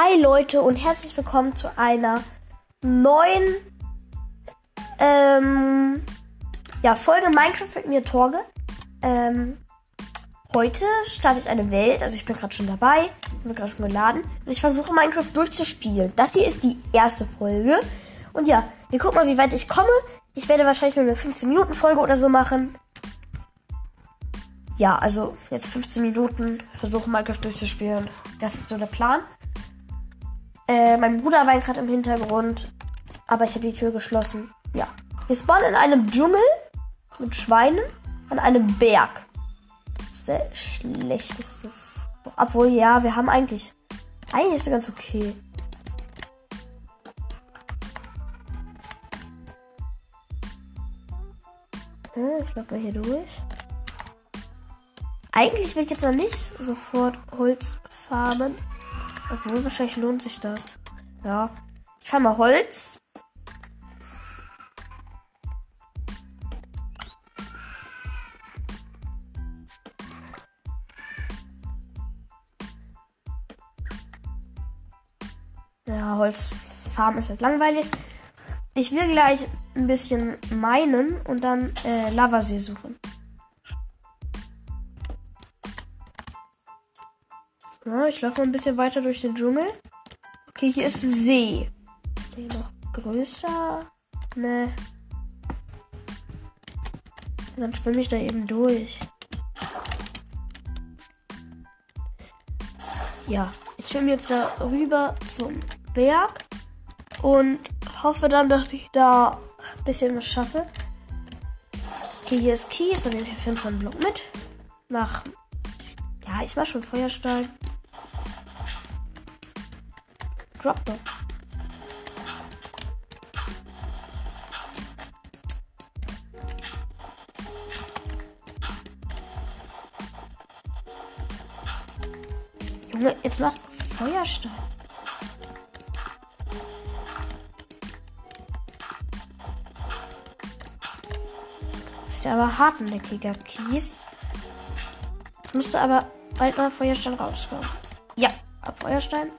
Hi Leute und herzlich willkommen zu einer neuen ähm, ja, Folge Minecraft mit mir Torge. Ähm, heute starte ich eine Welt, also ich bin gerade schon dabei, bin gerade schon geladen und ich versuche Minecraft durchzuspielen. Das hier ist die erste Folge und ja, wir gucken mal, wie weit ich komme. Ich werde wahrscheinlich nur eine 15 Minuten Folge oder so machen. Ja, also jetzt 15 Minuten versuche Minecraft durchzuspielen. Das ist so der Plan. Äh, mein Bruder weint gerade im Hintergrund, aber ich habe die Tür geschlossen. Ja. Wir spawnen in einem Dschungel mit Schweinen an einem Berg. Das ist der schlechteste. Obwohl, ja, wir haben eigentlich. Eigentlich ist er ganz okay. Äh, ich mal hier durch. Eigentlich will ich jetzt noch nicht sofort Holz farmen. Obwohl, wahrscheinlich lohnt sich das. Ja. Ich farme Holz. Ja, Holzfarmen ist halt langweilig. Ich will gleich ein bisschen meinen und dann äh, Lavasee suchen. Ja, ich laufe mal ein bisschen weiter durch den Dschungel. Okay, hier ist See. Ist der hier noch größer? Ne. Dann schwimme ich da eben durch. Ja, ich schwimme jetzt da rüber zum Berg und hoffe dann, dass ich da ein bisschen was schaffe. Okay, hier ist Kies, dann nehme ich auf jeden Fall einen Block mit. Mach. Ja, ich mach schon Feuerstein. Drop doch. Junge, jetzt mach Feuerstein. Ist ja aber hartnäckiger Kies. Es müsste aber bald mal Feuerstein rauskommen. Ja, ab Feuerstein.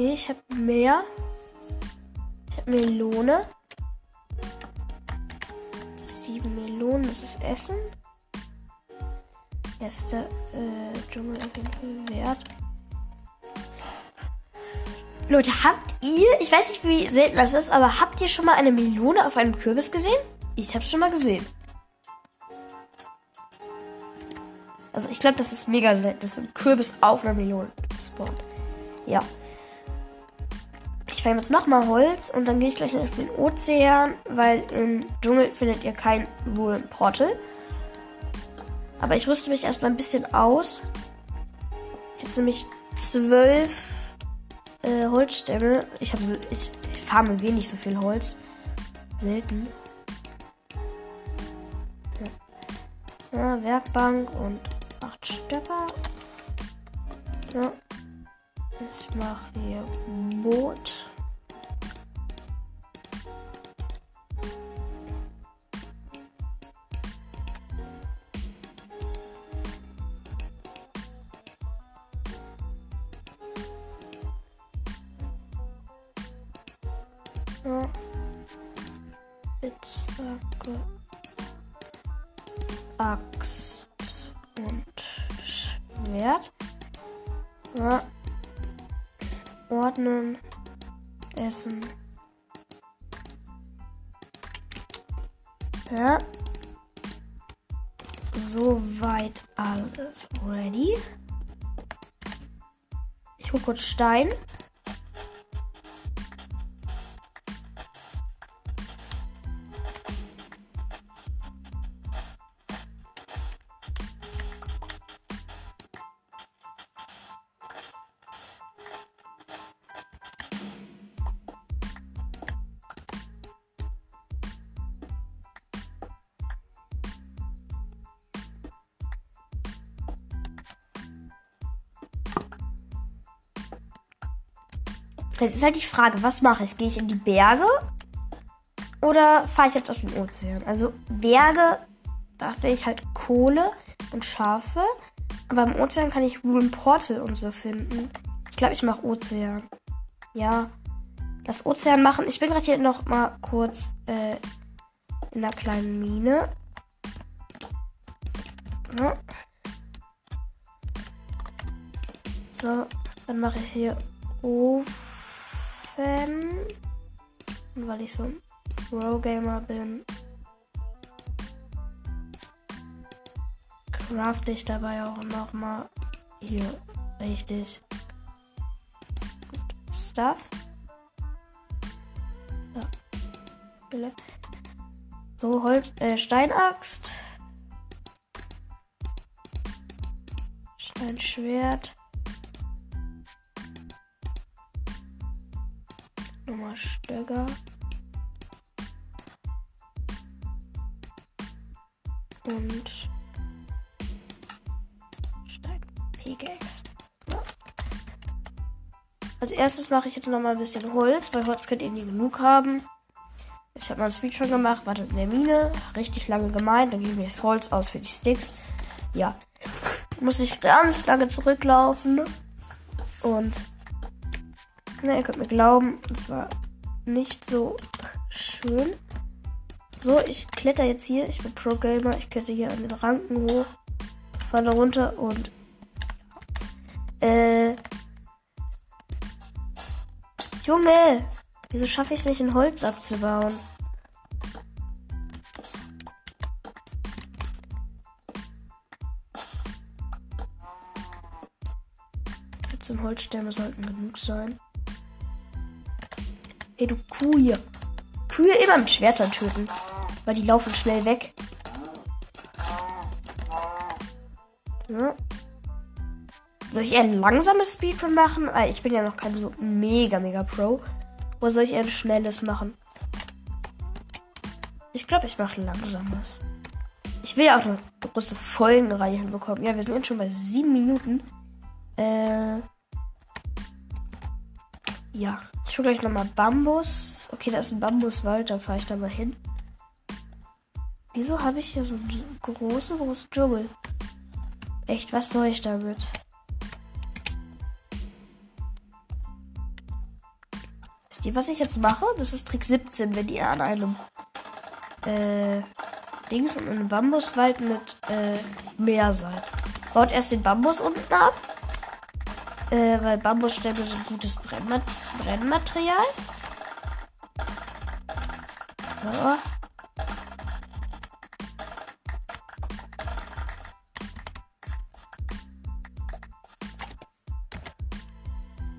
Okay, ich habe mehr. Ich habe Melone. Sieben Melonen, das ist Essen. Erster äh, Dschungel auf jeden Fall wert. Leute, habt ihr, ich weiß nicht, wie selten das ist, aber habt ihr schon mal eine Melone auf einem Kürbis gesehen? Ich habe schon mal gesehen. Also ich glaube, das ist mega selten, dass ein Kürbis auf einer Melone spawnt. Ja. Ich fange jetzt nochmal Holz und dann gehe ich gleich auf den Ozean, weil im Dschungel findet ihr kein Portal. Aber ich rüste mich erstmal ein bisschen aus. Jetzt nämlich zwölf äh, Holzstämme. Ich habe ich, ich farme wenig so viel Holz. Selten. Ja. ja Werkbank und acht Stöcker. Ja. Ich mache hier Boot. Spitzhacke. Axt und Schwert. Ja. Ordnen. Essen. Ja. Soweit alles ready. Ich hole kurz Stein. Jetzt ist halt die Frage, was mache ich? Gehe ich in die Berge? oder fahre ich jetzt auf den Ozean? Also Berge, da will ich halt Kohle und Schafe. Aber im Ozean kann ich Rune Portal und so finden. Ich glaube, ich mache Ozean. Ja. Das Ozean machen. Ich bin gerade hier noch mal kurz äh, in einer kleinen Mine. Ja. So, dann mache ich hier Ofen. Und weil ich so ein Pro-Gamer bin, crafte ich dabei auch nochmal hier richtig gut Stuff. So, so Holz, äh, Steinaxt. Steinschwert. Nochmal Stöcker. Und Stein Pickaxe. Als erstes mache ich jetzt nochmal ein bisschen Holz, weil Holz könnt ihr nie genug haben. Ich habe mal ein Speedrun gemacht, wartet in der Mine, richtig lange gemeint, dann gebe ich das Holz aus für die Sticks. Ja, muss ich ganz lange zurücklaufen und na, ihr könnt mir glauben, das war nicht so schön. So, ich kletter jetzt hier. Ich bin Pro Gamer. Ich kletter hier an den Ranken hoch, falle runter und äh Junge, wieso schaffe ich es nicht, ein Holz abzubauen? Zum Holzstämme sollten genug sein. Ey, du Kuh hier. Kühe immer mit Schwertern töten. Weil die laufen schnell weg. Ja. Soll ich eher ein langsames Speedrun machen? Weil ich bin ja noch kein so mega, mega Pro. Oder soll ich eher ein schnelles machen? Ich glaube, ich mache ein langsames. Ich will ja auch eine große Folgenreihe hinbekommen. Ja, wir sind jetzt schon bei sieben Minuten. Äh. Ja. Ich hole gleich nochmal Bambus. Okay, da ist ein Bambuswald, da fahre ich da mal hin. Wieso habe ich hier so einen großen, großen Dschungel? Echt, was soll ich damit? Wisst ihr, was ich jetzt mache? Das ist Trick 17, wenn ihr an einem äh, Dings und einem Bambuswald mit äh, Meer seid. Baut erst den Bambus unten ab äh, weil Bambusstämme sind gutes Brennma Brennmaterial. So.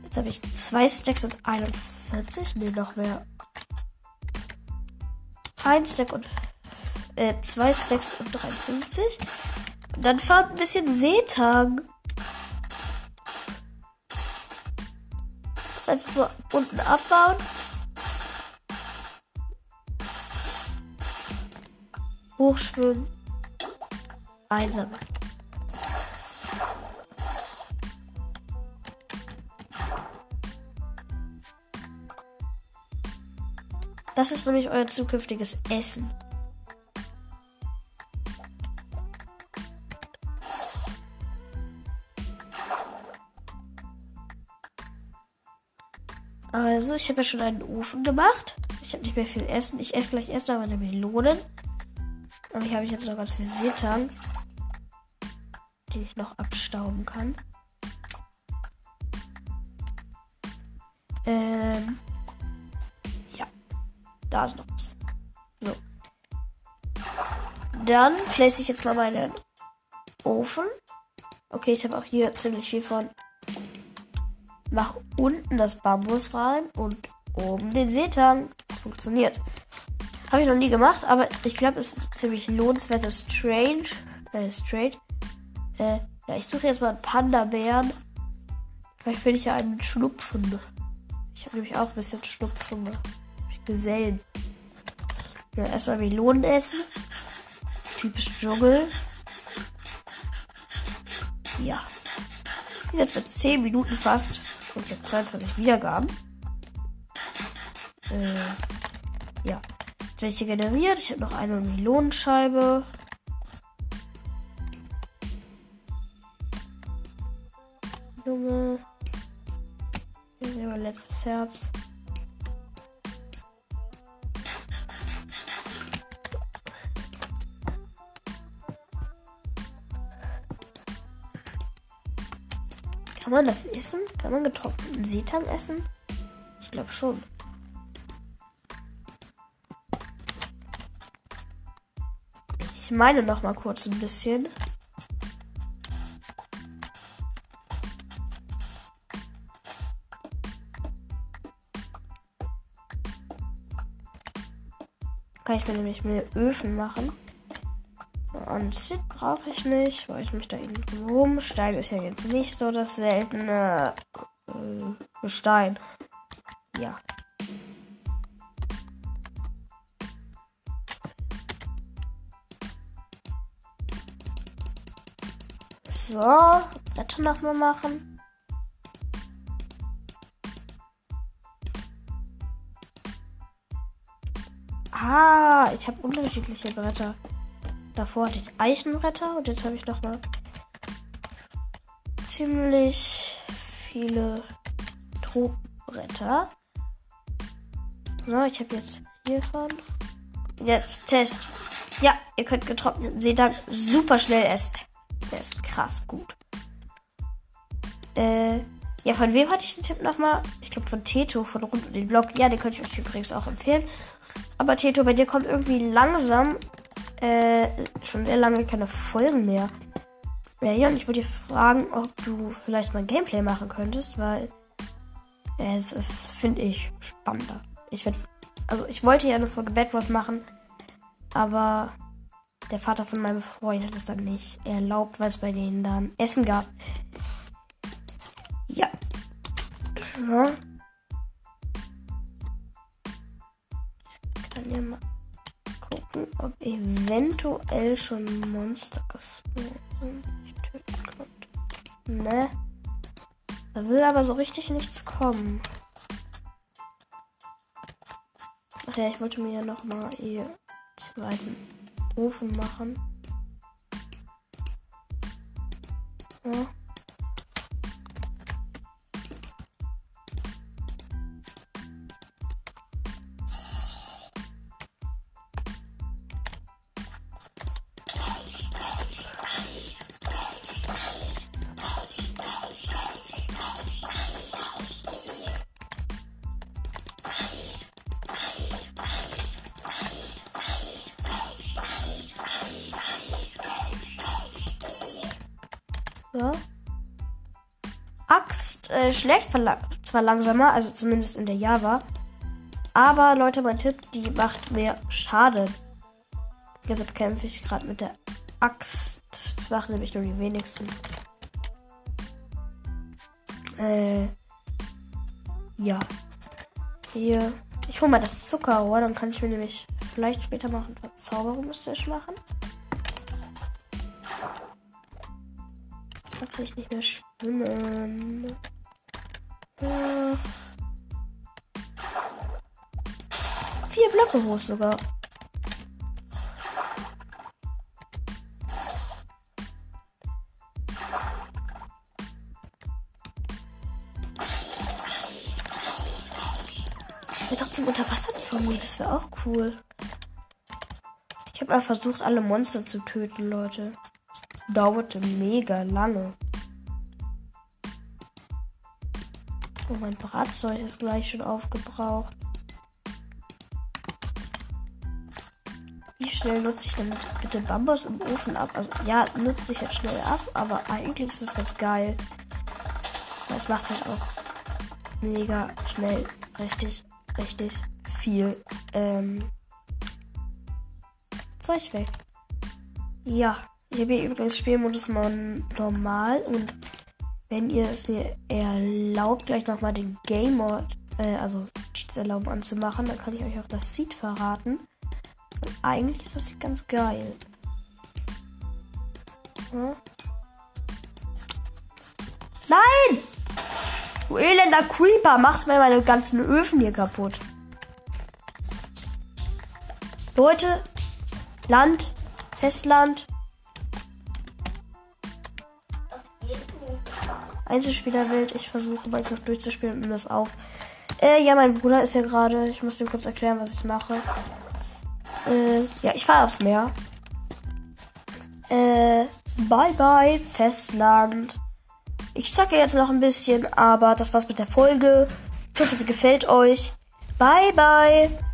Jetzt habe ich zwei Stacks und 41. Ne, noch mehr. Ein Stack und äh, zwei Stacks und 53. Und dann fahrt ein bisschen Seetang. Einfach nur unten abbauen. Hochschwimmen. Einsammeln. Das ist nämlich euer zukünftiges Essen. Also, ich habe ja schon einen Ofen gemacht. Ich habe nicht mehr viel Essen. Ich esse gleich erst noch meine Melonen. Aber hier habe ich jetzt noch ganz viel Seetang, die ich noch abstauben kann. Ähm. Ja. Da ist noch was. So. Dann place ich jetzt mal meinen Ofen. Okay, ich habe auch hier ziemlich viel von Mach unten das Bambus rein und oben den Seetang. Das funktioniert. Habe ich noch nie gemacht, aber ich glaube, es ist ziemlich lohnenswertes Strange. Äh, straight. Äh, ja, ich suche jetzt mal einen Panda-Bären. Vielleicht finde ich ja einen Schnupfen. Ich habe nämlich auch ein bisschen Schnupfen. Ich Gesellen. Ja, erstmal Melonen essen. Typisch Dschungel. Ja. Jetzt wird 10 Minuten fast. Und ich habe 22 Wiedergaben. Äh, ja. welche generiert. Ich habe noch eine Melonenscheibe. Junge. Hier ist mein letztes Herz. Kann man das essen? Kann man getrockneten Seetang essen? Ich glaube schon. Ich meine noch mal kurz ein bisschen. Kann ich mir nämlich mehr Öfen machen. Anzug brauche ich nicht, weil ich mich da eben rum. Stein ist ja jetzt nicht so das seltene äh, Gestein. Ja. So, Bretter nochmal machen. Ah, ich habe unterschiedliche Bretter. Davor hatte ich Eichenbretter und jetzt habe ich noch mal ziemlich viele Tropenbretter. So, ich habe jetzt hiervon. Jetzt Test. Ja, ihr könnt getrockneten Seetang super schnell essen. Der ist krass gut. Äh, ja, von wem hatte ich den Tipp nochmal? Ich glaube von Teto, von rund um den Blog. Ja, den könnte ich euch übrigens auch empfehlen. Aber Teto, bei dir kommt irgendwie langsam äh, schon sehr lange keine Folgen mehr. Ja, ja, und ich würde dir fragen, ob du vielleicht mal ein Gameplay machen könntest, weil äh, es ist, finde ich, spannender. Ich werde, also ich wollte ja eine Folge Bad Wars machen, aber der Vater von meinem Freund hat es dann nicht erlaubt, weil es bei denen dann Essen gab. Ja. ja. Kann ja mal gucken, ob eventuell schon Monster gespawnt sind. Ich töten konnte. Ne? Da will aber so richtig nichts kommen. Ach ja, ich wollte mir ja noch mal ihr zweiten Ofen machen. Ja. Ja. Axt äh, schlägt zwar langsamer, also zumindest in der Java. Aber Leute, mein Tipp, die macht mehr Schaden. Deshalb kämpfe ich gerade mit der Axt. Das machen nämlich nur die wenigsten. Äh. Ja. Hier. Ich hole mal das Zuckerrohr, dann kann ich mir nämlich vielleicht später noch ein Verzauberung machen. Da kann ich nicht mehr schwimmen. Ja. Vier Blöcke hoch sogar. Ich doch zum Unterwasserzombie, das wäre auch cool. Ich habe mal versucht, alle Monster zu töten, Leute dauerte mega lange. Oh, mein Bratzeug ist gleich schon aufgebraucht. Wie schnell nutze ich denn bitte Bambus im Ofen ab? Also ja, nutze ich jetzt schnell ab, aber eigentlich ist das ganz geil. Das macht halt auch mega schnell richtig, richtig viel ähm, Zeug weg. Ja. Ich habe hier übrigens Spielmodus normal und wenn ihr es mir erlaubt, gleich nochmal den Game Mode, äh, also Cheats erlauben anzumachen, dann kann ich euch auch das Seed verraten. Und eigentlich ist das ganz geil. Ja. Nein! Du elender Creeper, machst mir meine ganzen Öfen hier kaputt. Beute, Land, Festland. Einzelspielerwelt. Ich versuche Minecraft durchzuspielen und nehme das auf. Äh, ja, mein Bruder ist ja gerade. Ich muss dir kurz erklären, was ich mache. Äh, ja, ich fahre aufs Meer. Äh, bye bye, Festland. Ich zacke jetzt noch ein bisschen, aber das war's mit der Folge. Ich hoffe, sie gefällt euch. Bye bye.